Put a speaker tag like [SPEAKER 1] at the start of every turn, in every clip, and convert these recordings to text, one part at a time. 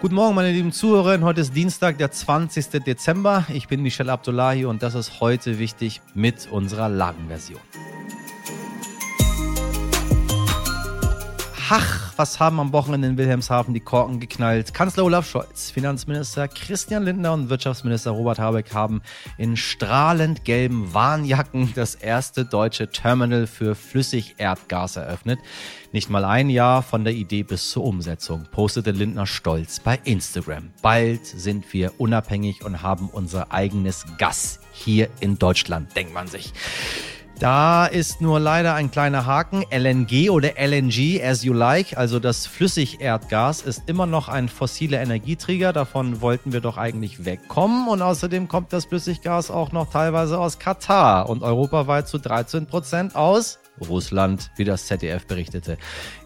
[SPEAKER 1] Guten Morgen, meine lieben Zuhörerinnen. Heute ist Dienstag, der 20. Dezember. Ich bin Michel Abdullahi und das ist heute wichtig mit unserer Lagenversion. Ach, was haben am Wochenende in Wilhelmshaven die Korken geknallt? Kanzler Olaf Scholz, Finanzminister Christian Lindner und Wirtschaftsminister Robert Habeck haben in strahlend gelben Warnjacken das erste deutsche Terminal für Flüssigerdgas eröffnet. Nicht mal ein Jahr von der Idee bis zur Umsetzung, postete Lindner stolz bei Instagram. Bald sind wir unabhängig und haben unser eigenes Gas hier in Deutschland, denkt man sich. Da ist nur leider ein kleiner Haken. LNG oder LNG, as you like, also das Flüssigerdgas, ist immer noch ein fossiler Energieträger. Davon wollten wir doch eigentlich wegkommen. Und außerdem kommt das Flüssiggas auch noch teilweise aus Katar und europaweit zu 13 Prozent aus Russland, wie das ZDF berichtete.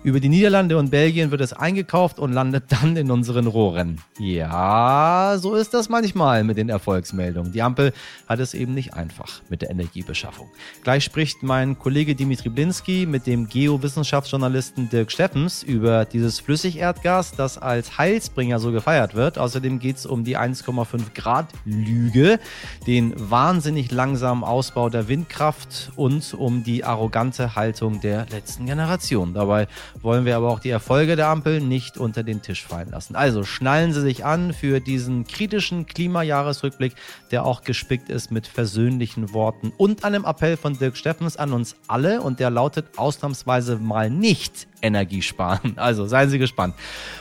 [SPEAKER 1] Über die Niederlande und Belgien wird es eingekauft und landet dann in unseren Rohren. Ja, so ist das manchmal mit den Erfolgsmeldungen. Die Ampel hat es eben nicht einfach mit der Energiebeschaffung. Gleich spricht mein Kollege Dimitri Blinski mit dem Geowissenschaftsjournalisten Dirk Steffens über dieses Flüssigerdgas, das als Heilsbringer so gefeiert wird. Außerdem geht es um die 1,5 Grad Lüge, den wahnsinnig langsamen Ausbau der Windkraft und um die arrogante Haltung der letzten Generation. Dabei wollen wir aber auch die Erfolge der Ampel nicht unter den Tisch fallen lassen. Also schnallen Sie sich an für diesen kritischen Klimajahresrückblick, der auch gespickt ist mit versöhnlichen Worten und einem Appell von Dirk Steffens an uns alle und der lautet ausnahmsweise mal nicht Energie sparen. Also seien Sie gespannt.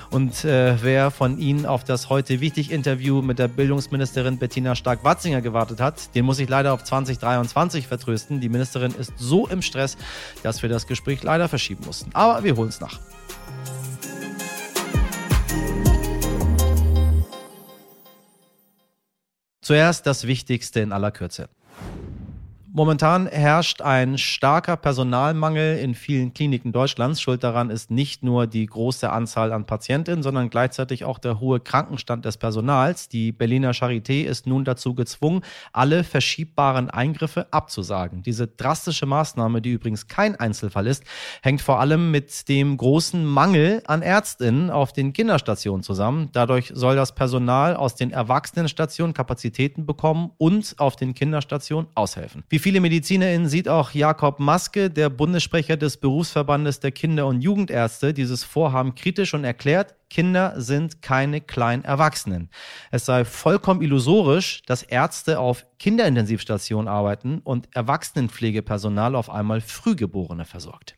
[SPEAKER 1] Und äh, wer von Ihnen auf das heute wichtig Interview mit der Bildungsministerin Bettina Stark-Watzinger gewartet hat, den muss ich leider auf 2023 vertrösten. Die Ministerin ist so im Stress, dass wir das Gespräch leider verschieben mussten. Aber wir holen es nach. Zuerst das Wichtigste in aller Kürze. Momentan herrscht ein starker Personalmangel in vielen Kliniken Deutschlands. Schuld daran ist nicht nur die große Anzahl an Patientinnen, sondern gleichzeitig auch der hohe Krankenstand des Personals. Die Berliner Charité ist nun dazu gezwungen, alle verschiebbaren Eingriffe abzusagen. Diese drastische Maßnahme, die übrigens kein Einzelfall ist, hängt vor allem mit dem großen Mangel an Ärztinnen auf den Kinderstationen zusammen. Dadurch soll das Personal aus den Erwachsenenstationen Kapazitäten bekommen und auf den Kinderstationen aushelfen. Wie viele MedizinerInnen sieht auch Jakob Maske, der Bundessprecher des Berufsverbandes der Kinder- und Jugendärzte, dieses Vorhaben kritisch und erklärt, Kinder sind keine kleinen Erwachsenen. Es sei vollkommen illusorisch, dass Ärzte auf Kinderintensivstationen arbeiten und Erwachsenenpflegepersonal auf einmal Frühgeborene versorgt.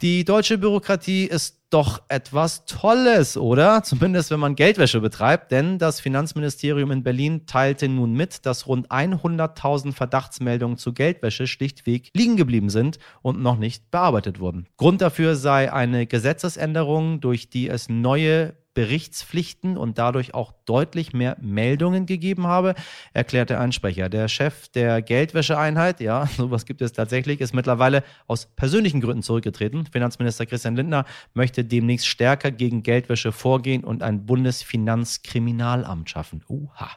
[SPEAKER 1] Die deutsche Bürokratie ist doch etwas Tolles, oder? Zumindest wenn man Geldwäsche betreibt, denn das Finanzministerium in Berlin teilte nun mit, dass rund 100.000 Verdachtsmeldungen zu Geldwäsche schlichtweg liegen geblieben sind und noch nicht bearbeitet wurden. Grund dafür sei eine Gesetzesänderung, durch die es neue Berichtspflichten und dadurch auch deutlich mehr Meldungen gegeben habe, erklärte ein Sprecher. Der Chef der Geldwäscheeinheit, ja, sowas gibt es tatsächlich, ist mittlerweile aus persönlichen Gründen zurückgetreten. Finanzminister Christian Lindner möchte demnächst stärker gegen Geldwäsche vorgehen und ein Bundesfinanzkriminalamt schaffen. Uha.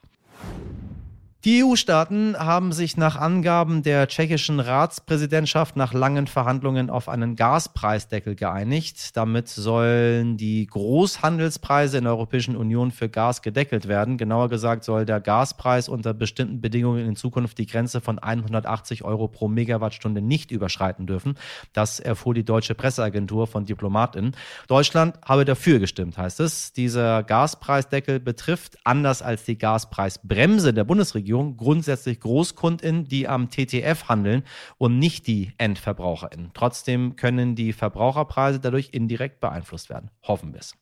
[SPEAKER 1] Die EU-Staaten haben sich nach Angaben der tschechischen Ratspräsidentschaft nach langen Verhandlungen auf einen Gaspreisdeckel geeinigt. Damit sollen die Großhandelspreise in der Europäischen Union für Gas gedeckelt werden. Genauer gesagt soll der Gaspreis unter bestimmten Bedingungen in Zukunft die Grenze von 180 Euro pro Megawattstunde nicht überschreiten dürfen. Das erfuhr die deutsche Presseagentur von Diplomatinnen. Deutschland habe dafür gestimmt, heißt es. Dieser Gaspreisdeckel betrifft, anders als die Gaspreisbremse der Bundesregierung, Bundesregierung grundsätzlich GroßkundInnen, die am TTF handeln und nicht die EndverbraucherInnen. Trotzdem können die Verbraucherpreise dadurch indirekt beeinflusst werden. Hoffen wir es.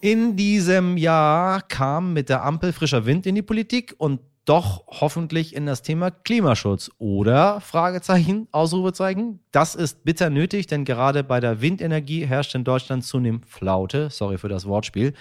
[SPEAKER 1] In diesem Jahr kam mit der Ampel frischer Wind in die Politik und doch hoffentlich in das Thema Klimaschutz. Oder, Fragezeichen, Ausrufezeichen, das ist bitter nötig, denn gerade bei der Windenergie herrscht in Deutschland zunehmend Flaute. Sorry für das Wortspiel.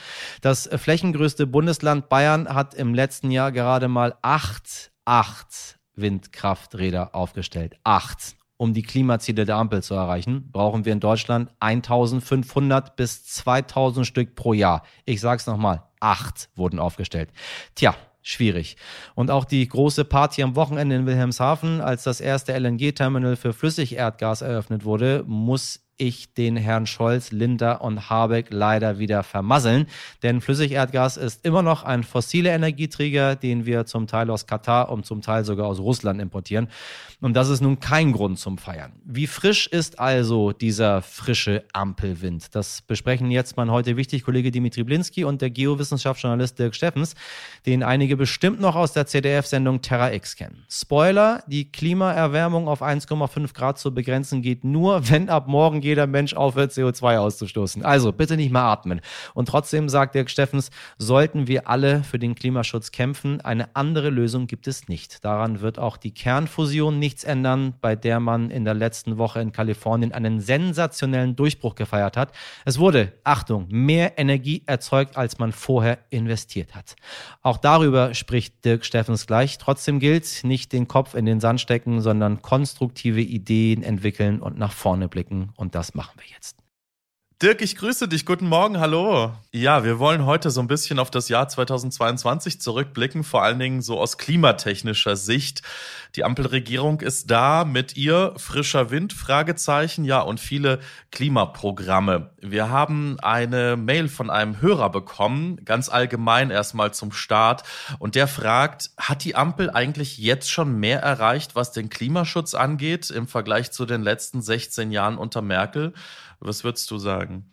[SPEAKER 1] Das flächengrößte Bundesland Bayern hat im letzten Jahr gerade mal acht, acht Windkrafträder aufgestellt. Acht. Um die Klimaziele der Ampel zu erreichen, brauchen wir in Deutschland 1500 bis 2000 Stück pro Jahr. Ich sag's nochmal, acht wurden aufgestellt. Tja, schwierig. Und auch die große Party am Wochenende in Wilhelmshaven, als das erste LNG-Terminal für Flüssigerdgas eröffnet wurde, muss ich den Herrn Scholz, Linder und Habeck leider wieder vermasseln. Denn Flüssigerdgas ist immer noch ein fossiler Energieträger, den wir zum Teil aus Katar und zum Teil sogar aus Russland importieren. Und das ist nun kein Grund zum Feiern. Wie frisch ist also dieser frische Ampelwind? Das besprechen jetzt mein heute wichtig Kollege Dimitri Blinski und der Geowissenschaftsjournalist Dirk Steffens, den einige bestimmt noch aus der CDF-Sendung Terra X kennen. Spoiler, die Klimaerwärmung auf 1,5 Grad zu begrenzen geht nur, wenn ab morgen jeder Mensch aufhört, CO2 auszustoßen. Also bitte nicht mehr atmen. Und trotzdem, sagt Dirk Steffens, sollten wir alle für den Klimaschutz kämpfen. Eine andere Lösung gibt es nicht. Daran wird auch die Kernfusion nichts ändern, bei der man in der letzten Woche in Kalifornien einen sensationellen Durchbruch gefeiert hat. Es wurde, Achtung, mehr Energie erzeugt, als man vorher investiert hat. Auch darüber spricht Dirk Steffens gleich. Trotzdem gilt, nicht den Kopf in den Sand stecken, sondern konstruktive Ideen entwickeln und nach vorne blicken. Und das machen wir jetzt.
[SPEAKER 2] Dirk, ich grüße dich. Guten Morgen, hallo. Ja, wir wollen heute so ein bisschen auf das Jahr 2022 zurückblicken, vor allen Dingen so aus klimatechnischer Sicht. Die Ampelregierung ist da mit ihr frischer Wind, Fragezeichen, ja, und viele Klimaprogramme. Wir haben eine Mail von einem Hörer bekommen, ganz allgemein erstmal zum Start, und der fragt, hat die Ampel eigentlich jetzt schon mehr erreicht, was den Klimaschutz angeht, im Vergleich zu den letzten 16 Jahren unter Merkel? Was würdest du sagen?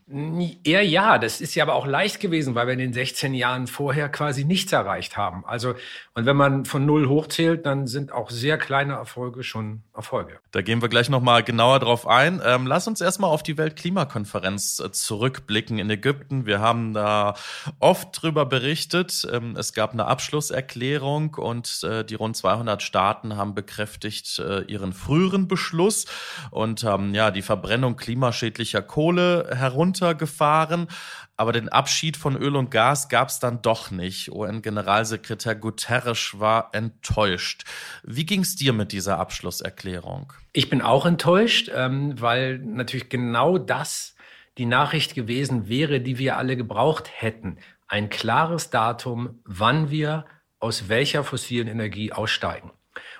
[SPEAKER 3] Eher ja, das ist ja aber auch leicht gewesen, weil wir in den 16 Jahren vorher quasi nichts erreicht haben. Also, und wenn man von null hochzählt, dann sind auch sehr kleine Erfolge schon Erfolge.
[SPEAKER 2] Da gehen wir gleich nochmal genauer drauf ein. Ähm, lass uns erstmal auf die Weltklimakonferenz äh, zurückblicken in Ägypten. Wir haben da oft drüber berichtet. Ähm, es gab eine Abschlusserklärung und äh, die rund 200 Staaten haben bekräftigt äh, ihren früheren Beschluss und haben ja die Verbrennung klimaschädlicher Kohle heruntergefahren. Aber den Abschied von Öl und Gas gab es dann doch nicht. UN-Generalsekretär Guterres war enttäuscht. Wie ging es dir mit dieser Abschlusserklärung?
[SPEAKER 3] Ich bin auch enttäuscht, ähm, weil natürlich genau das die Nachricht gewesen wäre, die wir alle gebraucht hätten. Ein klares Datum, wann wir aus welcher fossilen Energie aussteigen.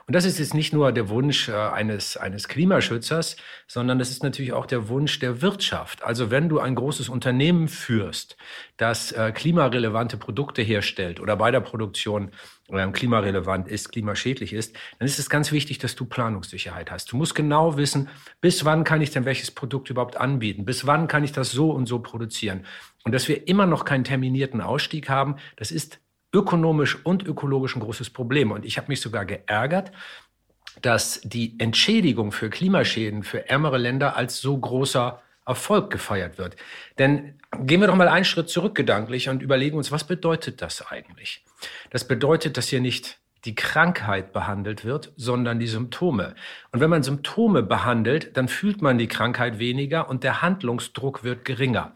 [SPEAKER 3] Und das ist jetzt nicht nur der Wunsch äh, eines, eines Klimaschützers, sondern das ist natürlich auch der Wunsch der Wirtschaft. Also wenn du ein großes Unternehmen führst, das äh, klimarelevante Produkte herstellt oder bei der Produktion äh, klimarelevant ist, klimaschädlich ist, dann ist es ganz wichtig, dass du Planungssicherheit hast. Du musst genau wissen, bis wann kann ich denn welches Produkt überhaupt anbieten? Bis wann kann ich das so und so produzieren? Und dass wir immer noch keinen terminierten Ausstieg haben, das ist ökonomisch und ökologisch ein großes Problem. Und ich habe mich sogar geärgert, dass die Entschädigung für Klimaschäden für ärmere Länder als so großer Erfolg gefeiert wird. Denn gehen wir doch mal einen Schritt zurück gedanklich und überlegen uns, was bedeutet das eigentlich? Das bedeutet, dass hier nicht die Krankheit behandelt wird, sondern die Symptome. Und wenn man Symptome behandelt, dann fühlt man die Krankheit weniger und der Handlungsdruck wird geringer.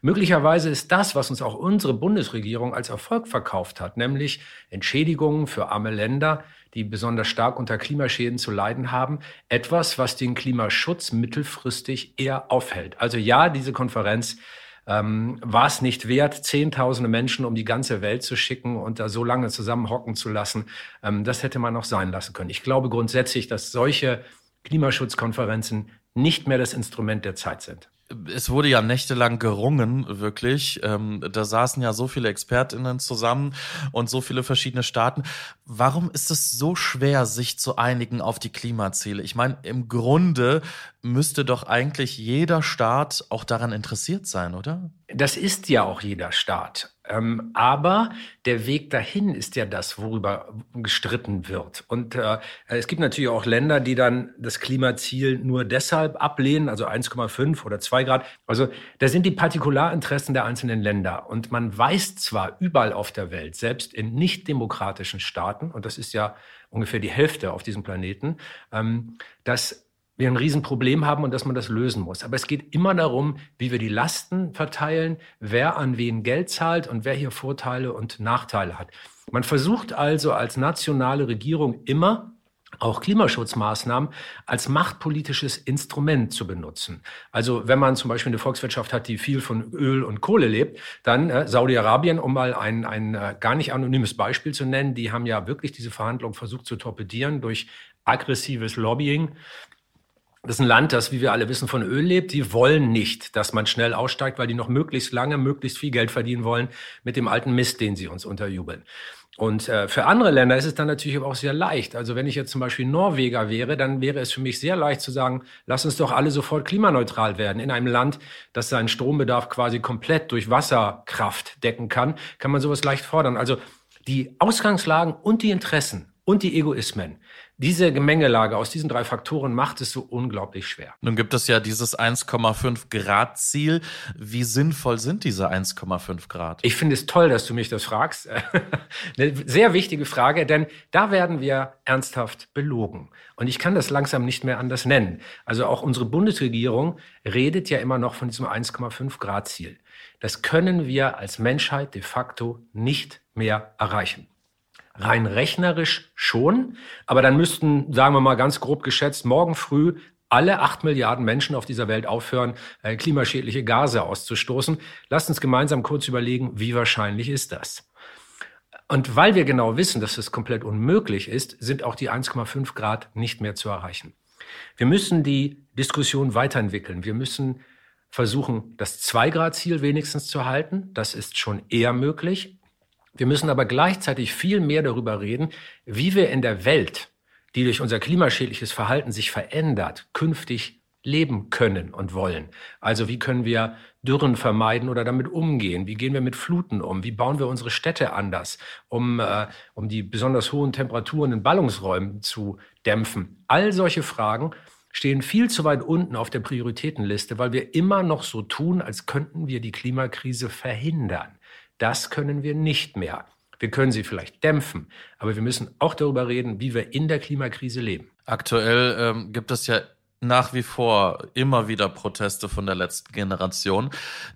[SPEAKER 3] Möglicherweise ist das, was uns auch unsere Bundesregierung als Erfolg verkauft hat, nämlich Entschädigungen für arme Länder, die besonders stark unter Klimaschäden zu leiden haben, etwas, was den Klimaschutz mittelfristig eher aufhält. Also ja, diese Konferenz ähm, war es nicht wert, Zehntausende Menschen um die ganze Welt zu schicken und da so lange zusammenhocken zu lassen. Ähm, das hätte man auch sein lassen können. Ich glaube grundsätzlich, dass solche Klimaschutzkonferenzen nicht mehr das Instrument der Zeit sind
[SPEAKER 2] es wurde ja nächtelang gerungen, wirklich. Ähm, da saßen ja so viele ExpertInnen zusammen und so viele verschiedene Staaten. Warum ist es so schwer, sich zu einigen auf die Klimaziele? Ich meine, im Grunde müsste doch eigentlich jeder Staat auch daran interessiert sein, oder?
[SPEAKER 3] Das ist ja auch jeder Staat. Ähm, aber der Weg dahin ist ja das, worüber gestritten wird. Und äh, es gibt natürlich auch Länder, die dann das Klimaziel nur deshalb ablehnen, also 1,5 oder 2 Grad. Also da sind die Partikularinteressen der einzelnen Länder. Und man weiß zwar überall auf der Welt, selbst in nicht demokratischen Staaten, und das ist ja ungefähr die Hälfte auf diesem Planeten, ähm, dass wir ein Riesenproblem haben und dass man das lösen muss. Aber es geht immer darum, wie wir die Lasten verteilen, wer an wen Geld zahlt und wer hier Vorteile und Nachteile hat. Man versucht also als nationale Regierung immer, auch Klimaschutzmaßnahmen als machtpolitisches Instrument zu benutzen. Also wenn man zum Beispiel eine Volkswirtschaft hat, die viel von Öl und Kohle lebt, dann äh, Saudi-Arabien, um mal ein, ein äh, gar nicht anonymes Beispiel zu nennen, die haben ja wirklich diese Verhandlungen versucht zu torpedieren durch aggressives Lobbying Das ist ein Land, das, wie wir alle wissen, von Öl lebt. Die wollen nicht, dass man schnell aussteigt, weil die noch möglichst lange, möglichst viel Geld verdienen wollen mit dem alten Mist, den sie uns unterjubeln. Und äh, für andere Länder ist es dann natürlich aber auch sehr leicht. Also wenn ich jetzt zum Beispiel Norweger wäre, dann wäre es für mich sehr leicht zu sagen, lass uns doch alle sofort klimaneutral werden. In einem Land, das seinen Strombedarf quasi komplett durch Wasserkraft decken kann, kann man sowas leicht fordern. Also die Ausgangslagen und die Interessen und die Egoismen. Diese Gemengelage aus diesen drei Faktoren macht es so unglaublich schwer.
[SPEAKER 2] Nun gibt es ja dieses 1,5 Grad Ziel. Wie sinnvoll sind diese 1,5 Grad?
[SPEAKER 3] Ich finde es toll, dass du mich das fragst. Eine sehr wichtige Frage, denn da werden wir ernsthaft belogen. Und ich kann das langsam nicht mehr anders nennen. Also auch unsere Bundesregierung redet ja immer noch von diesem 1,5 Grad Ziel. Das können wir als Menschheit de facto nicht mehr erreichen. Rein rechnerisch schon, aber dann müssten, sagen wir mal ganz grob geschätzt, morgen früh alle acht Milliarden Menschen auf dieser Welt aufhören, äh, klimaschädliche Gase auszustoßen. Lasst uns gemeinsam kurz überlegen, wie wahrscheinlich ist das? Und weil wir genau wissen, dass es komplett unmöglich ist, sind auch die 1,5 Grad nicht mehr zu erreichen. Wir müssen die Diskussion weiterentwickeln. Wir müssen versuchen, das 2-Grad-Ziel wenigstens zu halten. Das ist schon eher möglich. Wir müssen aber gleichzeitig viel mehr darüber reden, wie wir in der Welt, die durch unser klimaschädliches Verhalten sich verändert, künftig leben können und wollen. Also wie können wir Dürren vermeiden oder damit umgehen? Wie gehen wir mit Fluten um? Wie bauen wir unsere Städte anders, um, äh, um die besonders hohen Temperaturen in Ballungsräumen zu dämpfen? All solche Fragen stehen viel zu weit unten auf der Prioritätenliste, weil wir immer noch so tun, als könnten wir die Klimakrise verhindern. Das können wir nicht mehr. Wir können sie vielleicht dämpfen, aber wir müssen auch darüber reden, wie wir in der Klimakrise leben.
[SPEAKER 2] Aktuell ähm, gibt es ja nach wie vor immer wieder Proteste von der letzten Generation,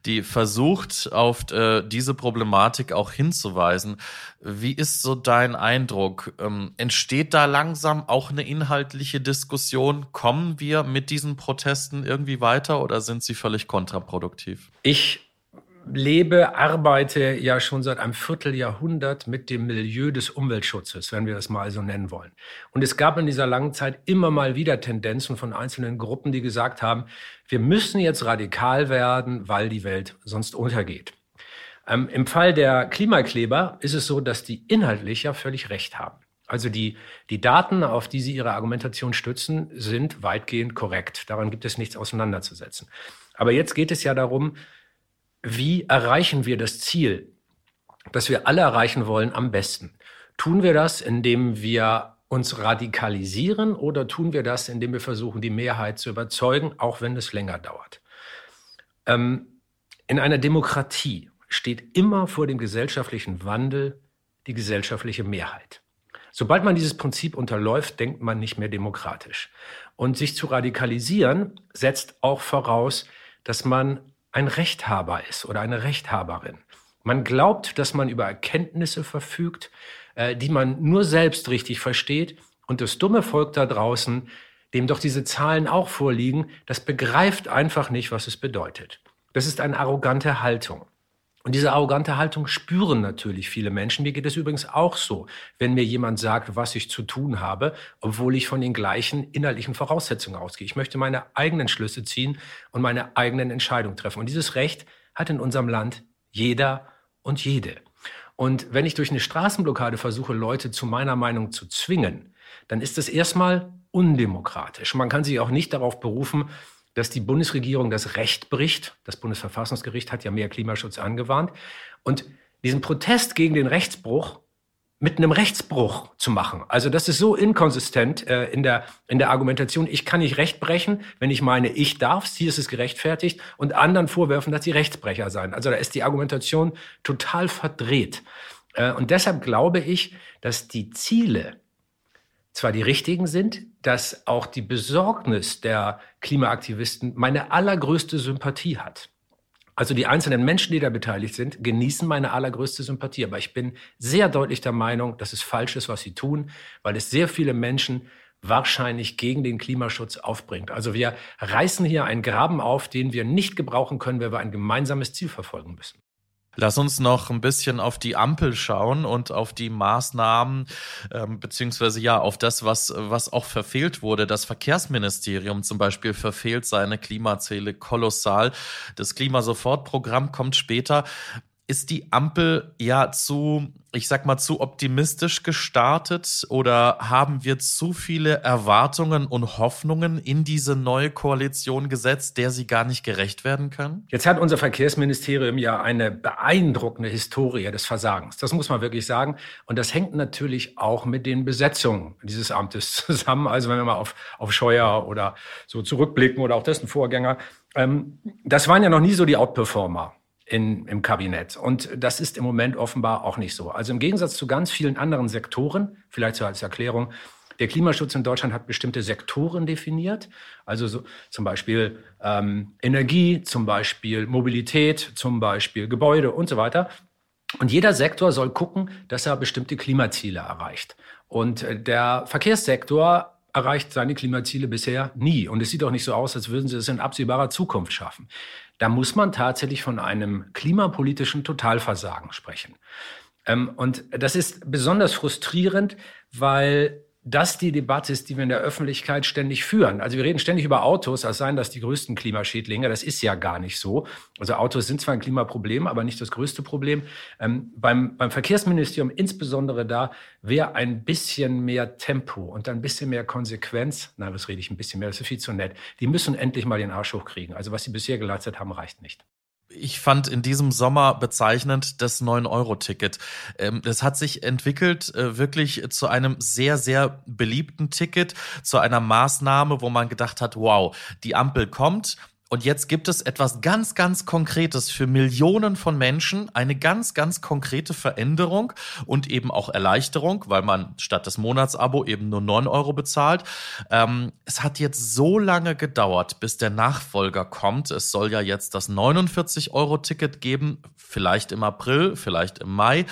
[SPEAKER 2] die versucht, auf äh, diese Problematik auch hinzuweisen. Wie ist so dein Eindruck? Ähm, entsteht da langsam auch eine inhaltliche Diskussion? Kommen wir mit diesen Protesten irgendwie weiter oder sind sie völlig kontraproduktiv?
[SPEAKER 3] Ich lebe, arbeite ja schon seit einem Vierteljahrhundert mit dem Milieu des Umweltschutzes, wenn wir das mal so nennen wollen. Und es gab in dieser langen Zeit immer mal wieder Tendenzen von einzelnen Gruppen, die gesagt haben, wir müssen jetzt radikal werden, weil die Welt sonst untergeht. Ähm, Im Fall der Klimakleber ist es so, dass die inhaltlich ja völlig recht haben. Also die, die Daten, auf die sie ihre Argumentation stützen, sind weitgehend korrekt. Daran gibt es nichts auseinanderzusetzen. Aber jetzt geht es ja darum, wie erreichen wir das Ziel, das wir alle erreichen wollen, am besten? Tun wir das, indem wir uns radikalisieren oder tun wir das, indem wir versuchen, die Mehrheit zu überzeugen, auch wenn es länger dauert? Ähm, in einer Demokratie steht immer vor dem gesellschaftlichen Wandel die gesellschaftliche Mehrheit. Sobald man dieses Prinzip unterläuft, denkt man nicht mehr demokratisch. Und sich zu radikalisieren setzt auch voraus, dass man ein Rechthaber ist oder eine Rechthaberin. Man glaubt, dass man über Erkenntnisse verfügt, äh, die man nur selbst richtig versteht. Und das dumme Volk da draußen, dem doch diese Zahlen auch vorliegen, das begreift einfach nicht, was es bedeutet. Das ist eine arrogante Haltung. Und diese arrogante Haltung spüren natürlich viele Menschen. Mir geht es übrigens auch so, wenn mir jemand sagt, was ich zu tun habe, obwohl ich von den gleichen inhaltlichen Voraussetzungen ausgehe. Ich möchte meine eigenen Schlüsse ziehen und meine eigenen Entscheidungen treffen. Und dieses Recht hat in unserem Land jeder und jede. Und wenn ich durch eine Straßenblockade versuche, Leute zu meiner Meinung zu zwingen, dann ist das erstmal undemokratisch. Man kann sich auch nicht darauf berufen, dass die Bundesregierung das Recht bricht. Das Bundesverfassungsgericht hat ja mehr Klimaschutz angewarnt. Und diesen Protest gegen den Rechtsbruch mit einem Rechtsbruch zu machen. Also das ist so inkonsistent äh, in, der, in der Argumentation. Ich kann nicht Recht brechen, wenn ich meine, ich darf, hier ist es gerechtfertigt, und anderen vorwerfen, dass sie Rechtsbrecher seien. Also da ist die Argumentation total verdreht. Äh, und deshalb glaube ich, dass die Ziele zwar die richtigen sind, dass auch die Besorgnis der Klimaaktivisten meine allergrößte Sympathie hat. Also die einzelnen Menschen, die da beteiligt sind, genießen meine allergrößte Sympathie. Aber ich bin sehr deutlich der Meinung, dass es falsch ist, was sie tun, weil es sehr viele Menschen wahrscheinlich gegen den Klimaschutz aufbringt. Also wir reißen hier einen Graben auf, den wir nicht gebrauchen können, wenn wir ein gemeinsames Ziel verfolgen müssen.
[SPEAKER 2] Lass uns noch ein bisschen auf die Ampel schauen und auf die Maßnahmen, ähm, beziehungsweise ja, auf das, was, was auch verfehlt wurde. Das Verkehrsministerium zum Beispiel verfehlt seine Klimaziele kolossal. Das Klimasofortprogramm kommt später ist die Ampel ja zu, ich sag mal, zu optimistisch gestartet oder haben wir zu viele Erwartungen und Hoffnungen in diese neue Koalition gesetzt, der sie gar nicht gerecht werden können?
[SPEAKER 3] Jetzt hat unser Verkehrsministerium ja eine beeindruckende Historie des Versagens. Das muss man wirklich sagen. Und das hängt natürlich auch mit den Besetzungen dieses Amtes zusammen. Also wenn wir mal auf, auf Scheuer oder so zurückblicken oder auch dessen Vorgänger. Ähm, das waren ja noch nie so die Outperformer in, im Kabinett. Und das ist im Moment offenbar auch nicht so. Also im Gegensatz zu ganz vielen anderen Sektoren, vielleicht so als Erklärung, der Klimaschutz in Deutschland hat bestimmte Sektoren definiert, also so, zum Beispiel ähm, Energie, zum Beispiel Mobilität, zum Beispiel Gebäude und so weiter. Und jeder Sektor soll gucken, dass er bestimmte Klimaziele erreicht. Und äh, der Verkehrssektor erreicht seine Klimaziele bisher nie. Und es sieht auch nicht so aus, als würden sie es in absehbarer Zukunft schaffen da muss man tatsächlich von einem klimapolitischen Totalversagen sprechen. Ähm, und das ist besonders frustrierend, weil das die Debatte ist, die wir in der Öffentlichkeit ständig führen. Also wir reden ständig über Autos, als seien das die größten Klimaschädlinge. Das ist ja gar nicht so. Also Autos sind zwar ein Klimaproblem, aber nicht das größte Problem. Ähm, beim, beim Verkehrsministerium insbesondere da wäre ein bisschen mehr Tempo und ein bisschen mehr Konsequenz. Nein, was rede ich ein bisschen mehr? Das ist viel zu nett. Die müssen endlich mal den Arsch hochkriegen. Also was sie bisher geleistet haben, reicht nicht
[SPEAKER 2] ich fand in diesem Sommer bezeichnend das 9-Euro-Ticket. Ähm, das hat sich entwickelt äh, wirklich zu einem sehr, sehr beliebten Ticket, zu einer Maßnahme, wo man gedacht hat, wow, die Ampel kommt, und jetzt gibt es etwas ganz, ganz Konkretes für Millionen von Menschen, eine ganz, ganz konkrete Veränderung und eben auch Erleichterung, weil man statt des Monatsabo eben nur 9 Euro bezahlt. Ähm, es hat jetzt so lange gedauert, bis der Nachfolger kommt. Es soll ja jetzt das 49-Euro-Ticket geben, vielleicht im April, vielleicht im Mai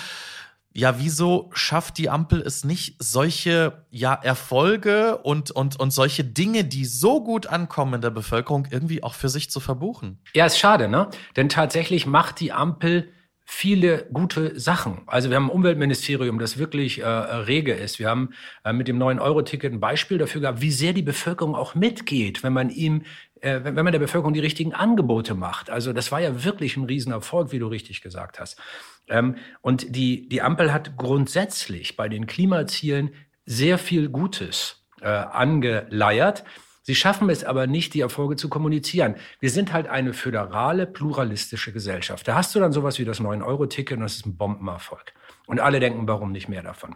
[SPEAKER 2] ja, wieso schafft die Ampel es nicht, solche ja, Erfolge und, und, und solche Dinge, die so gut ankommen in der Bevölkerung, irgendwie auch für sich zu verbuchen?
[SPEAKER 3] Ja, ist schade, ne? Denn tatsächlich macht die Ampel viele gute Sachen. Also wir haben ein Umweltministerium, das wirklich äh, rege ist. Wir haben äh, mit dem neuen Euro-Ticket ein Beispiel dafür gehabt, wie sehr die Bevölkerung auch mitgeht, wenn man ihm wenn man der Bevölkerung die richtigen Angebote macht. Also das war ja wirklich ein Riesenerfolg, wie du richtig gesagt hast. Ähm, und die, die Ampel hat grundsätzlich bei den Klimazielen sehr viel Gutes äh, angeleiert. Sie schaffen es aber nicht, die Erfolge zu kommunizieren. Wir sind halt eine föderale, pluralistische Gesellschaft. Da hast du dann sowas wie das 9-Euro-Ticket und das ist ein Bombenerfolg. Und alle denken, warum nicht mehr davon?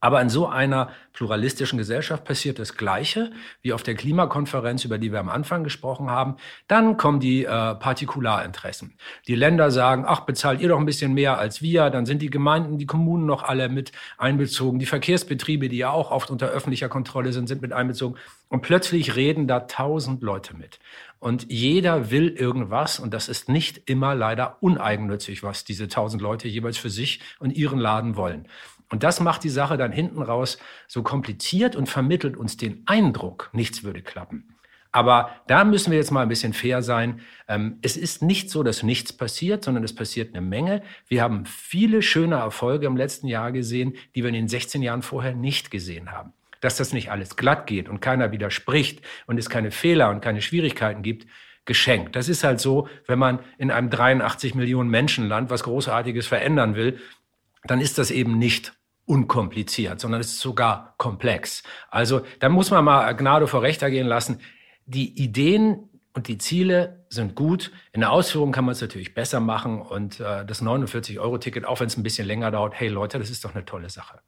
[SPEAKER 3] Aber in so einer pluralistischen Gesellschaft passiert das Gleiche wie auf der Klimakonferenz, über die wir am Anfang gesprochen haben. Dann kommen die äh, Partikularinteressen. Die Länder sagen, ach, bezahlt ihr doch ein bisschen mehr als wir. Dann sind die Gemeinden, die Kommunen noch alle mit einbezogen. Die Verkehrsbetriebe, die ja auch oft unter öffentlicher Kontrolle sind, sind mit einbezogen. Und plötzlich reden da tausend Leute mit. Und jeder will irgendwas. Und das ist nicht immer leider uneigennützig, was diese tausend Leute jeweils für sich und ihren Laden wollen. Und das macht die Sache dann hinten raus so kompliziert und vermittelt uns den Eindruck, nichts würde klappen. Aber da müssen wir jetzt mal ein bisschen fair sein. Ähm, es ist nicht so, dass nichts passiert, sondern es passiert eine Menge. Wir haben viele schöne Erfolge im letzten Jahr gesehen, die wir in den 16 Jahren vorher nicht gesehen haben. Dass das nicht alles glatt geht und keiner widerspricht und es keine Fehler und keine Schwierigkeiten gibt, geschenkt. Das ist halt so, wenn man in einem 83 Millionen Menschenland was Großartiges verändern will, dann ist das eben nicht unkompliziert, sondern es ist sogar komplex. Also da muss man mal Gnade vor Recht ergehen lassen. Die Ideen und die Ziele sind gut. In der Ausführung kann man es natürlich besser machen und äh, das 49-Euro-Ticket, auch wenn es ein bisschen länger dauert, hey Leute, das ist doch eine tolle Sache.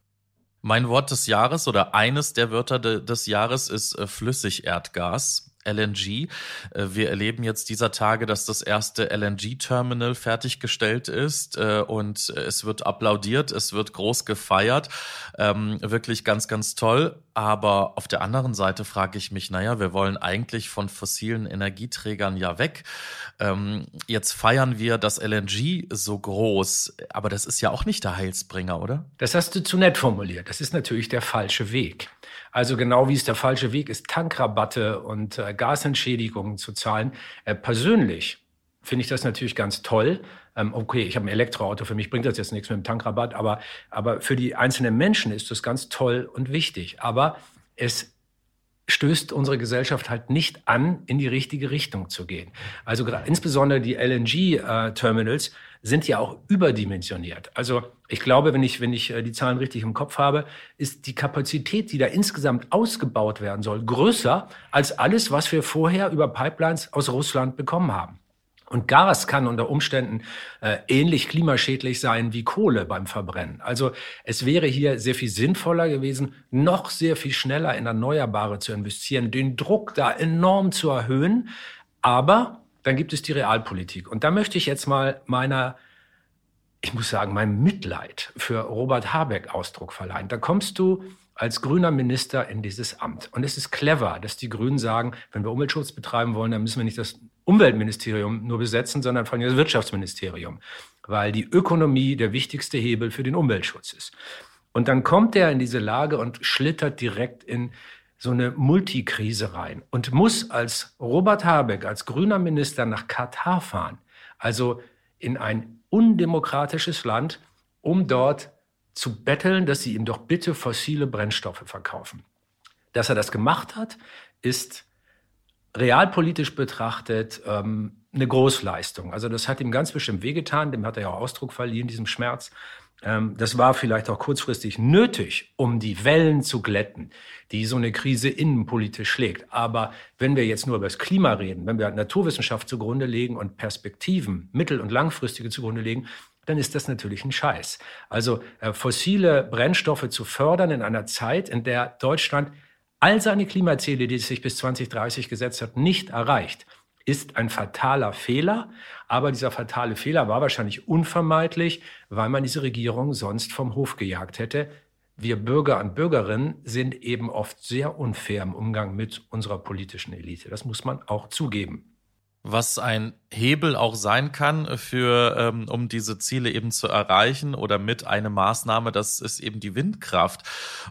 [SPEAKER 2] Mein Wort des Jahres oder eines der Wörter de des Jahres ist äh, Flüssigerdgas. LNG. Äh, wir erleben jetzt dieser Tage, dass das erste LNG-Terminal fertiggestellt ist äh, und es wird applaudiert, es wird groß gefeiert. Ähm, wirklich ganz, ganz toll. Aber auf der anderen Seite frage ich mich, naja, wir wollen eigentlich von fossilen Energieträgern ja weg. Ähm, jetzt feiern wir das LNG so groß, aber das ist ja auch nicht der Heilsbringer, oder?
[SPEAKER 3] Das hast du zu nett formuliert. Das ist natürlich der falsche Weg. Also genau wie es der falsche Weg ist, Tankrabatte und äh, Gasentschädigungen zu zahlen. Äh, persönlich finde ich das natürlich ganz toll. Ähm, okay, ich habe ein Elektroauto, für mich bringt das jetzt nichts mit dem Tankrabatt, aber, aber für die einzelnen Menschen ist das ganz toll und wichtig. Aber es stößt unsere Gesellschaft halt nicht an, in die richtige Richtung zu gehen. Also insbesondere die LNG-Terminals äh, sind ja auch überdimensioniert. Also ich glaube, wenn ich, wenn ich äh, die Zahlen richtig im Kopf habe, ist die Kapazität, die da insgesamt ausgebaut werden soll, größer als alles, was wir vorher über Pipelines aus Russland bekommen haben. Und Gas kann unter Umständen äh, ähnlich klimaschädlich sein wie Kohle beim Verbrennen. Also es wäre hier sehr viel sinnvoller gewesen, noch sehr viel schneller in Erneuerbare zu investieren, den Druck da enorm zu erhöhen. Aber dann gibt es die Realpolitik. Und da möchte ich jetzt mal meiner, ich muss sagen, meinem Mitleid für Robert Habeck Ausdruck verleihen. Da kommst du als grüner Minister in dieses Amt. Und es ist clever, dass die Grünen sagen, wenn wir Umweltschutz betreiben wollen, dann müssen wir nicht das Umweltministerium nur besetzen, sondern vor allem das Wirtschaftsministerium, weil die Ökonomie der wichtigste Hebel für den Umweltschutz ist. Und dann kommt er in diese Lage und schlittert direkt in so eine Multikrise rein und muss als Robert Habeck, als grüner Minister nach Katar fahren, also in ein undemokratisches Land, um dort zu betteln, dass sie ihm doch bitte fossile Brennstoffe verkaufen. Dass er das gemacht hat, ist realpolitisch betrachtet ähm, eine Großleistung. Also das hat ihm ganz bestimmt wehgetan, dem hat er ja auch Ausdruck verliehen, diesem Schmerz. Ähm, das war vielleicht auch kurzfristig nötig, um die Wellen zu glätten, die so eine Krise innenpolitisch schlägt. Aber wenn wir jetzt nur über das Klima reden, wenn wir Naturwissenschaft zugrunde legen und Perspektiven, mittel- und langfristige zugrunde legen, dann ist das natürlich ein Scheiß. Also äh, fossile Brennstoffe zu fördern in einer Zeit, in der Deutschland all seine Klimaziele, die es sich bis 2030 gesetzt hat, nicht erreicht, ist ein fataler Fehler. Aber dieser fatale Fehler war wahrscheinlich unvermeidlich, weil man diese Regierung sonst vom Hof gejagt hätte. Wir Bürger und Bürgerinnen sind eben oft sehr unfair im Umgang mit unserer politischen Elite. Das muss man auch zugeben
[SPEAKER 2] was ein Hebel auch sein kann für, ähm, um diese Ziele eben zu erreichen oder mit einer Maßnahme, das ist eben die Windkraft.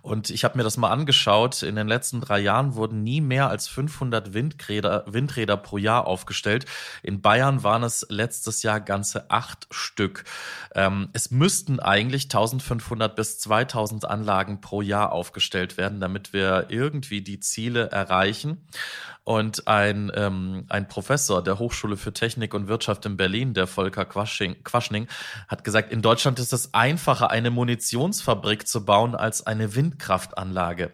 [SPEAKER 2] Und ich habe mir das mal angeschaut. In den letzten drei Jahren wurden nie mehr als 500 Windräder, Windräder pro Jahr aufgestellt. In Bayern waren es letztes Jahr ganze acht Stück. Ähm, es müssten eigentlich 1500 bis 2000 Anlagen pro Jahr aufgestellt werden, damit wir irgendwie die Ziele erreichen. Und ein, ähm, ein Professor der Hochschule für Technik und Wirtschaft in Berlin, der Volker Quasching, Quaschning, hat gesagt, in Deutschland ist es einfacher, eine Munitionsfabrik zu bauen als eine Windkraftanlage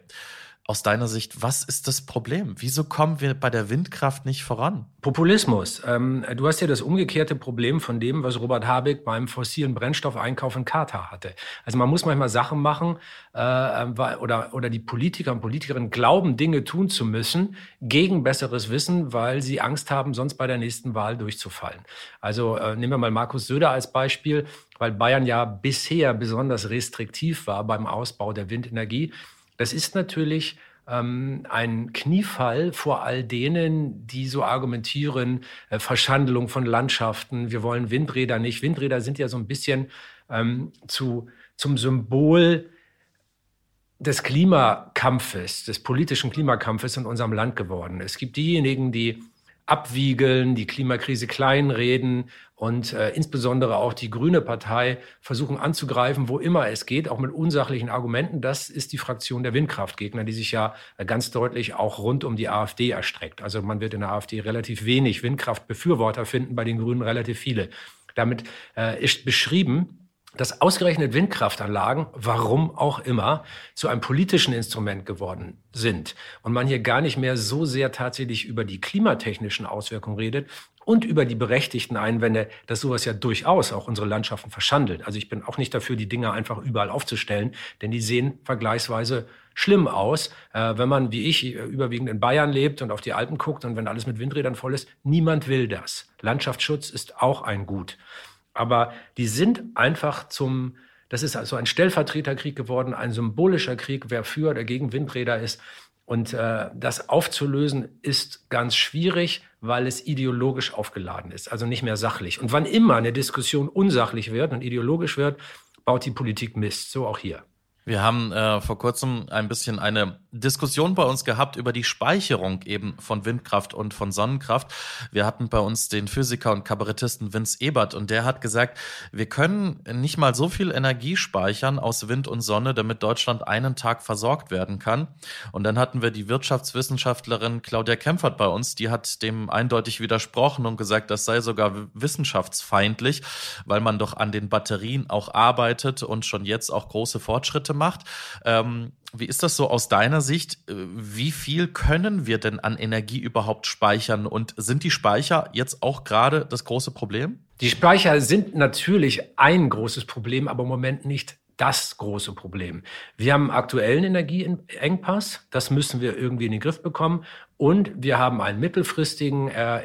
[SPEAKER 2] aus deiner Sicht, was ist das Problem? Wieso kommen wir bei der Windkraft nicht voran?
[SPEAKER 3] Populismus. Ähm, du hast ja das umgekehrte Problem von dem, was Robert Habeck beim fossilen Brennstoffeinkauf in Katar hatte. Also man muss manchmal Sachen machen äh, oder, oder die Politiker und Politikerinnen glauben, Dinge tun zu müssen gegen besseres Wissen, weil sie Angst haben, sonst bei der nächsten Wahl durchzufallen. Also äh, nehmen wir mal Markus Söder als Beispiel, weil Bayern ja bisher besonders restriktiv war beim Ausbau der Windenergie. Das ist natürlich ähm, ein Kniefall vor all denen, die so argumentieren, äh, Verschandelung von Landschaften, wir wollen Windräder nicht. Windräder sind ja so ein bisschen ähm, zu, zum Symbol des Klimakampfes, des politischen Klimakampfes in unserem Land geworden. Es gibt diejenigen, die abwiegeln, die Klimakrise kleinreden und äh, insbesondere auch die Grüne Partei versuchen anzugreifen, wo immer es geht, auch mit unsachlichen Argumenten. Das ist die Fraktion der Windkraftgegner, die sich ja äh, ganz deutlich auch rund um die AfD erstreckt. Also man wird in der AfD relativ wenig Windkraftbefürworter finden, bei den Grünen relativ viele. Damit äh, ist beschrieben, dass ausgerechnet Windkraftanlagen, warum auch immer, zu einem politischen Instrument geworden sind und man hier gar nicht mehr so sehr tatsächlich über die klimatechnischen Auswirkungen redet und über die berechtigten Einwände, dass sowas ja durchaus auch unsere Landschaften verschandelt. Also ich bin auch nicht dafür, die Dinger einfach überall aufzustellen, denn die sehen vergleichsweise schlimm aus, äh, wenn man wie ich überwiegend in Bayern lebt und auf die Alpen guckt und wenn alles mit Windrädern voll ist. Niemand will das. Landschaftsschutz ist auch ein Gut. Aber die sind einfach zum, das ist also ein Stellvertreterkrieg geworden, ein symbolischer Krieg, wer für oder gegen Windräder ist. Und äh, das aufzulösen ist ganz schwierig, weil es ideologisch aufgeladen ist, also nicht mehr sachlich. Und wann immer eine Diskussion unsachlich wird und ideologisch wird, baut die Politik Mist, so auch hier.
[SPEAKER 2] Wir haben äh, vor kurzem ein bisschen eine Diskussion bei uns gehabt über die Speicherung eben von Windkraft und von Sonnenkraft. Wir hatten bei uns den Physiker und Kabarettisten Vince Ebert und der hat gesagt, wir können nicht mal so viel Energie speichern aus Wind und Sonne, damit Deutschland einen Tag versorgt werden kann. Und dann hatten wir die Wirtschaftswissenschaftlerin Claudia Kempfert bei uns, die hat dem eindeutig widersprochen und gesagt, das sei sogar wissenschaftsfeindlich, weil man doch an den Batterien auch arbeitet und schon jetzt auch große Fortschritte macht. Ähm, wie ist das so aus deiner Sicht? Äh, wie viel können wir denn an Energie überhaupt speichern? Und sind die Speicher jetzt auch gerade das große Problem?
[SPEAKER 3] Die Speicher sind natürlich ein großes Problem, aber im Moment nicht das große Problem. Wir haben einen aktuellen Energieengpass, das müssen wir irgendwie in den Griff bekommen. Und wir haben einen mittelfristigen äh,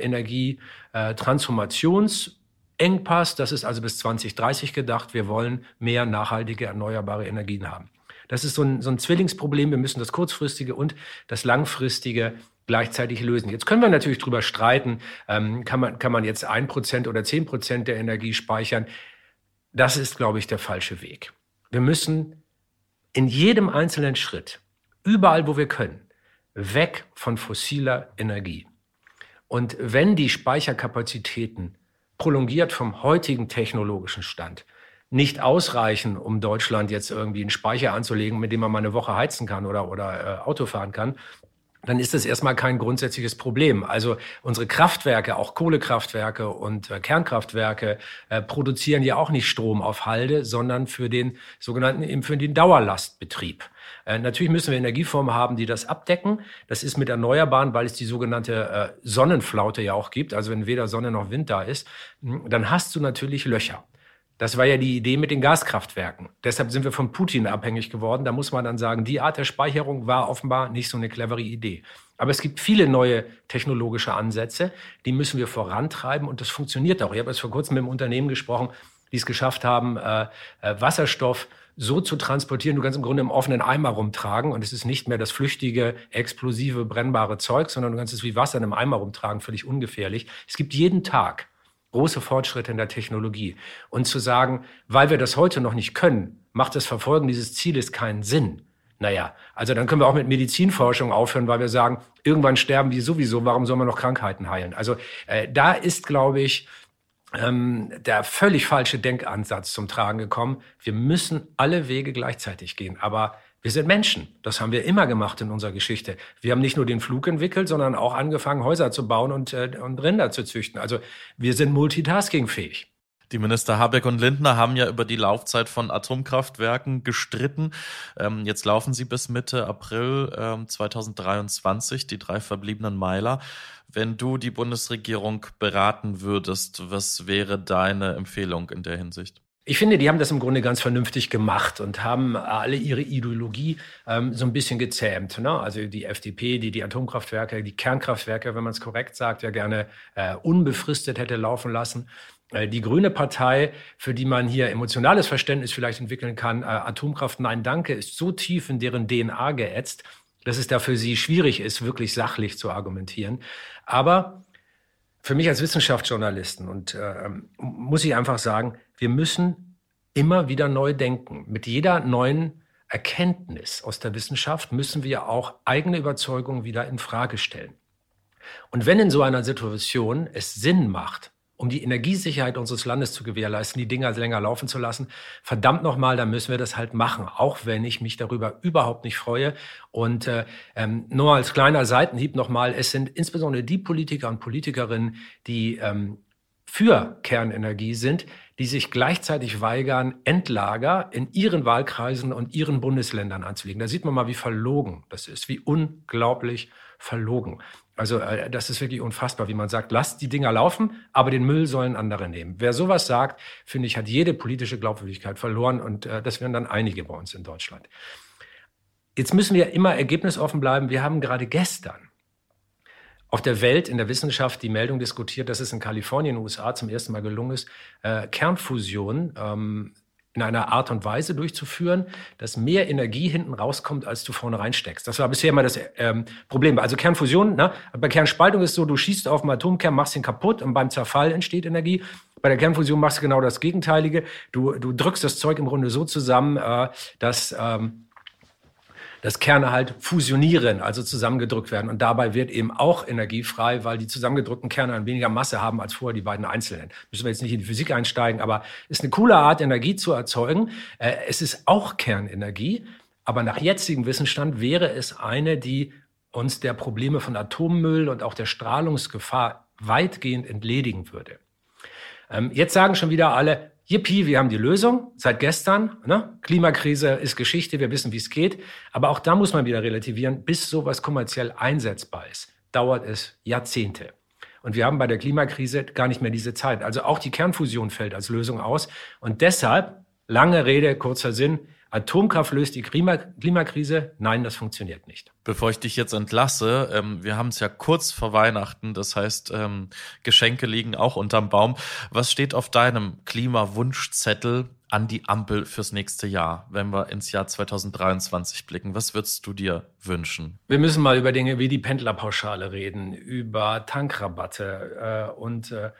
[SPEAKER 3] Energietransformationsengpass, das ist also bis 2030 gedacht. Wir wollen mehr nachhaltige erneuerbare Energien haben. Das ist so ein, so ein Zwillingsproblem. Wir müssen das kurzfristige und das langfristige gleichzeitig lösen. Jetzt können wir natürlich darüber streiten, ähm, kann, man, kann man jetzt ein Prozent oder zehn Prozent der Energie speichern. Das ist, glaube ich, der falsche Weg. Wir müssen in jedem einzelnen Schritt, überall, wo wir können, weg von fossiler Energie. Und wenn die Speicherkapazitäten prolongiert vom heutigen technologischen Stand. Nicht ausreichen, um Deutschland jetzt irgendwie einen Speicher anzulegen, mit dem man mal eine Woche heizen kann oder, oder äh, Auto fahren kann, dann ist das erstmal kein grundsätzliches Problem. Also unsere Kraftwerke, auch Kohlekraftwerke und äh, Kernkraftwerke, äh, produzieren ja auch nicht Strom auf Halde, sondern für den sogenannten, für den Dauerlastbetrieb. Äh, natürlich müssen wir Energieformen haben, die das abdecken. Das ist mit Erneuerbaren, weil es die sogenannte äh, Sonnenflaute ja auch gibt. Also wenn weder Sonne noch Wind da ist, dann hast du natürlich Löcher. Das war ja die Idee mit den Gaskraftwerken. Deshalb sind wir von Putin abhängig geworden. Da muss man dann sagen, die Art der Speicherung war offenbar nicht so eine clevere Idee. Aber es gibt viele neue technologische Ansätze, die müssen wir vorantreiben und das funktioniert auch. Ich habe jetzt vor kurzem mit einem Unternehmen gesprochen, die es geschafft haben, äh, äh, Wasserstoff so zu transportieren, du kannst im Grunde im offenen Eimer rumtragen und es ist nicht mehr das flüchtige, explosive, brennbare Zeug, sondern du kannst es wie Wasser in einem Eimer rumtragen, völlig ungefährlich. Es gibt jeden Tag große Fortschritte in der Technologie. Und zu sagen, weil wir das heute noch nicht können, macht das Verfolgen dieses Zieles keinen Sinn. Naja, also dann können wir auch mit Medizinforschung aufhören, weil wir sagen, irgendwann sterben die sowieso, warum soll man noch Krankheiten heilen? Also äh, da ist, glaube ich, ähm, der völlig falsche Denkansatz zum Tragen gekommen. Wir müssen alle Wege gleichzeitig gehen. Aber wir sind Menschen. Das haben wir immer gemacht in unserer Geschichte. Wir haben nicht nur den Flug entwickelt, sondern auch angefangen, Häuser zu bauen und, äh, und Rinder zu züchten. Also wir sind multitaskingfähig.
[SPEAKER 2] Die Minister Habeck und Lindner haben ja über die Laufzeit von Atomkraftwerken gestritten. Ähm, jetzt laufen sie bis Mitte April ähm, 2023, die drei verbliebenen Meiler. Wenn du die Bundesregierung beraten würdest, was wäre deine Empfehlung in der Hinsicht?
[SPEAKER 3] Ich finde, die haben das im Grunde ganz vernünftig gemacht und haben alle ihre Ideologie ähm, so ein bisschen gezähmt. Ne? Also die FDP, die die Atomkraftwerke, die Kernkraftwerke, wenn man es korrekt sagt, ja gerne äh, unbefristet hätte laufen lassen. Äh, die Grüne Partei, für die man hier emotionales Verständnis vielleicht entwickeln kann, äh, Atomkraft, nein, danke, ist so tief in deren DNA geätzt, dass es da für sie schwierig ist, wirklich sachlich zu argumentieren. Aber für mich als Wissenschaftsjournalisten und äh, muss ich einfach sagen, wir müssen immer wieder neu denken. Mit jeder neuen Erkenntnis aus der Wissenschaft müssen wir auch eigene Überzeugungen wieder in Frage stellen. Und wenn in so einer Situation es Sinn macht, um die Energiesicherheit unseres Landes zu gewährleisten, die Dinger länger laufen zu lassen. Verdammt nochmal, dann müssen wir das halt machen, auch wenn ich mich darüber überhaupt nicht freue. Und äh, ähm, nur als kleiner Seitenhieb nochmal, es sind insbesondere die Politiker und Politikerinnen, die ähm, für Kernenergie sind, die sich gleichzeitig weigern, Endlager in ihren Wahlkreisen und ihren Bundesländern anzulegen. Da sieht man mal, wie verlogen das ist, wie unglaublich verlogen. Also äh, das ist wirklich unfassbar, wie man sagt, lasst die Dinger laufen, aber den Müll sollen andere nehmen. Wer sowas sagt, finde ich, hat jede politische Glaubwürdigkeit verloren und äh, das wären dann einige bei uns in Deutschland. Jetzt müssen wir immer ergebnisoffen bleiben. Wir haben gerade gestern auf der Welt, in der Wissenschaft die Meldung diskutiert, dass es in Kalifornien, USA zum ersten Mal gelungen ist, äh, Kernfusion ähm, in einer Art und Weise durchzuführen, dass mehr Energie hinten rauskommt, als du vorne reinsteckst. Das war bisher immer das ähm, Problem. Also Kernfusion, ne? bei Kernspaltung ist so, du schießt auf einen Atomkern, machst ihn kaputt und beim Zerfall entsteht Energie. Bei der Kernfusion machst du genau das Gegenteilige. Du, du drückst das Zeug im Grunde so zusammen, äh, dass ähm, dass Kerne halt fusionieren, also zusammengedrückt werden. Und dabei wird eben auch Energie frei, weil die zusammengedrückten Kerne dann weniger Masse haben als vorher die beiden einzelnen. Müssen wir jetzt nicht in die Physik einsteigen, aber ist eine coole Art, Energie zu erzeugen. Äh, es ist auch Kernenergie, aber nach jetzigem Wissensstand wäre es eine, die uns der Probleme von Atommüll und auch der Strahlungsgefahr weitgehend entledigen würde. Ähm, jetzt sagen schon wieder alle, Yippie, wir haben die Lösung seit gestern. Ne? Klimakrise ist Geschichte, wir wissen, wie es geht. Aber auch da muss man wieder relativieren, bis sowas kommerziell einsetzbar ist, dauert es Jahrzehnte. Und wir haben bei der Klimakrise gar nicht mehr diese Zeit. Also auch die Kernfusion fällt als Lösung aus. Und deshalb, lange Rede, kurzer Sinn, Atomkraft löst die Klima Klimakrise. Nein, das funktioniert nicht.
[SPEAKER 2] Bevor ich dich jetzt entlasse, ähm, wir haben es ja kurz vor Weihnachten, das heißt, ähm, Geschenke liegen auch unterm Baum. Was steht auf deinem Klimawunschzettel an die Ampel fürs nächste Jahr, wenn wir ins Jahr 2023 blicken? Was würdest du dir wünschen?
[SPEAKER 3] Wir müssen mal über Dinge wie die Pendlerpauschale reden, über Tankrabatte äh, und äh,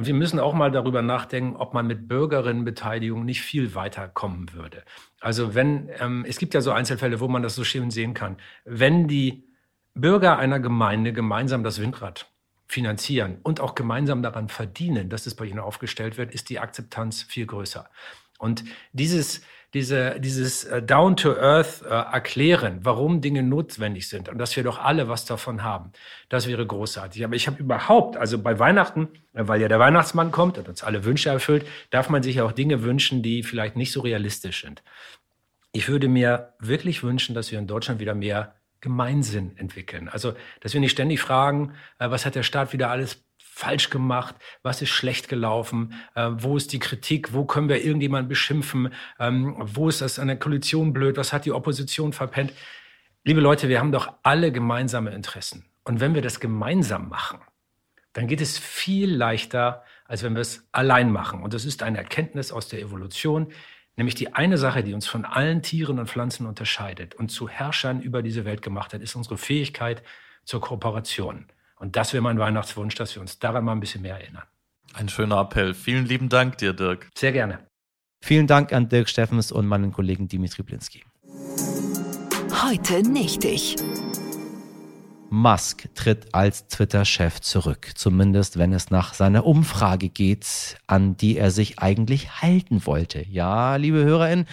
[SPEAKER 3] und wir müssen auch mal darüber nachdenken, ob man mit Bürgerinnenbeteiligung nicht viel weiter kommen würde. Also wenn, ähm, es gibt ja so Einzelfälle, wo man das so schön sehen kann. Wenn die Bürger einer Gemeinde gemeinsam das Windrad finanzieren und auch gemeinsam daran verdienen, dass es bei ihnen aufgestellt wird, ist die Akzeptanz viel größer. Und dieses, diese, dieses äh, Down-to-Earth äh, erklären, warum Dinge notwendig sind und dass wir doch alle was davon haben. Das wäre großartig. Aber ich habe überhaupt, also bei Weihnachten, äh, weil ja der Weihnachtsmann kommt und uns alle Wünsche erfüllt, darf man sich auch Dinge wünschen, die vielleicht nicht so realistisch sind. Ich würde mir wirklich wünschen, dass wir in Deutschland wieder mehr Gemeinsinn entwickeln. Also, dass wir nicht ständig fragen, was hat der Staat wieder alles falsch gemacht, was ist schlecht gelaufen, äh, wo ist die Kritik, wo können wir irgendjemanden beschimpfen, ähm, wo ist das an der Koalition blöd, was hat die Opposition verpennt. Liebe Leute, wir haben doch alle gemeinsame Interessen. Und wenn wir das gemeinsam machen, dann geht es viel leichter, als wenn wir es allein machen. Und das ist eine Erkenntnis aus der Evolution, nämlich die eine Sache, die uns von allen Tieren und Pflanzen unterscheidet und zu Herrschern über diese Welt gemacht hat, ist unsere Fähigkeit zur Kooperation. Und das wäre mein Weihnachtswunsch, dass wir uns daran mal ein bisschen mehr erinnern.
[SPEAKER 2] Ein schöner Appell. Vielen lieben Dank dir, Dirk.
[SPEAKER 3] Sehr gerne.
[SPEAKER 1] Vielen Dank an Dirk Steffens und meinen Kollegen Dimitri Blinski.
[SPEAKER 4] Heute nicht ich.
[SPEAKER 1] Musk tritt als Twitter-Chef zurück, zumindest wenn es nach seiner Umfrage geht, an die er sich eigentlich halten wollte. Ja, liebe HörerInnen,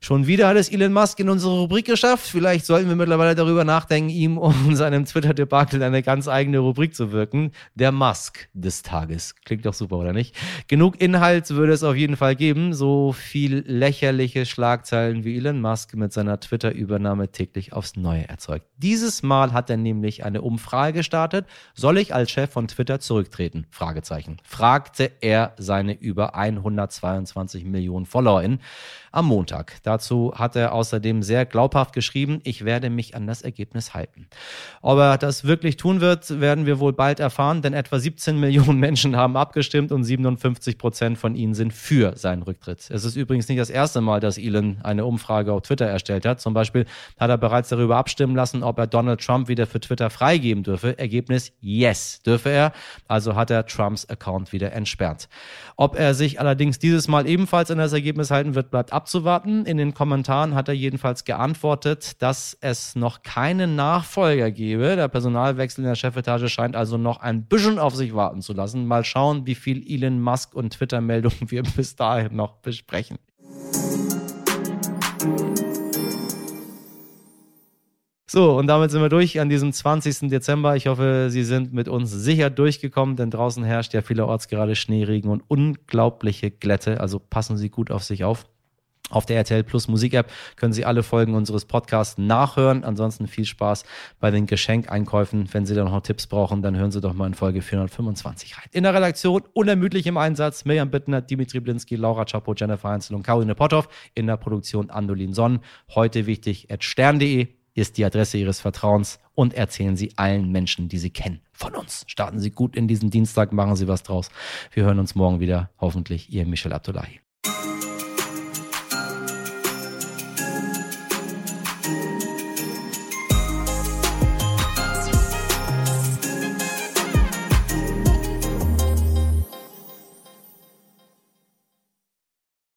[SPEAKER 1] Schon wieder hat es Elon Musk in unsere Rubrik geschafft. Vielleicht sollten wir mittlerweile darüber nachdenken, ihm um seinem Twitter-Debakel eine ganz eigene Rubrik zu wirken. Der Musk des Tages. Klingt doch super, oder nicht? Genug Inhalt würde es auf jeden Fall geben. So viel lächerliche Schlagzeilen wie Elon Musk mit seiner Twitter-Übernahme täglich aufs Neue erzeugt. Dieses Mal hat er nämlich eine Umfrage gestartet. Soll ich als Chef von Twitter zurücktreten? Fragezeichen. Fragte er seine über 122 Millionen FollowerInnen am Montag. Dazu hat er außerdem sehr glaubhaft geschrieben, ich werde mich an das Ergebnis halten. Ob er das wirklich tun wird, werden wir wohl bald erfahren, denn etwa 17 Millionen Menschen haben abgestimmt und 57 Prozent von ihnen sind für seinen Rücktritt. Es ist übrigens nicht das erste Mal, dass Elon eine Umfrage auf Twitter erstellt hat. Zum Beispiel hat er bereits darüber abstimmen lassen, ob er Donald Trump wieder für Twitter freigeben dürfe. Ergebnis, yes, dürfe er. Also hat er Trumps Account wieder entsperrt. Ob er sich allerdings dieses Mal ebenfalls an das Ergebnis halten wird, bleibt abzuwarten. In den Kommentaren hat er jedenfalls geantwortet, dass es noch keinen Nachfolger gebe. Der Personalwechsel in der Chefetage scheint also noch ein bisschen auf sich warten zu lassen. Mal schauen, wie viel Elon Musk und Twitter-Meldungen wir bis dahin noch besprechen. So, und damit sind wir durch an diesem 20. Dezember. Ich hoffe, Sie sind mit uns sicher durchgekommen, denn draußen herrscht ja vielerorts gerade Schneeregen und unglaubliche Glätte. Also passen Sie gut auf sich auf. Auf der RTL Plus Musik App können Sie alle Folgen unseres Podcasts nachhören. Ansonsten viel Spaß bei den Geschenkeinkäufen. Wenn Sie da noch Tipps brauchen, dann hören Sie doch mal in Folge 425 rein. In der Redaktion unermüdlich im Einsatz Mirjam Bittner, Dimitri Blinski, Laura Chapo, Jennifer Heinzel und Caroline Potthoff. In der Produktion Andolin Sonn. Heute wichtig at stern.de ist die Adresse Ihres Vertrauens und erzählen Sie allen Menschen, die Sie kennen, von uns. Starten Sie gut in diesen Dienstag, machen Sie was draus. Wir hören uns morgen wieder. Hoffentlich Ihr Michel Abdullahi.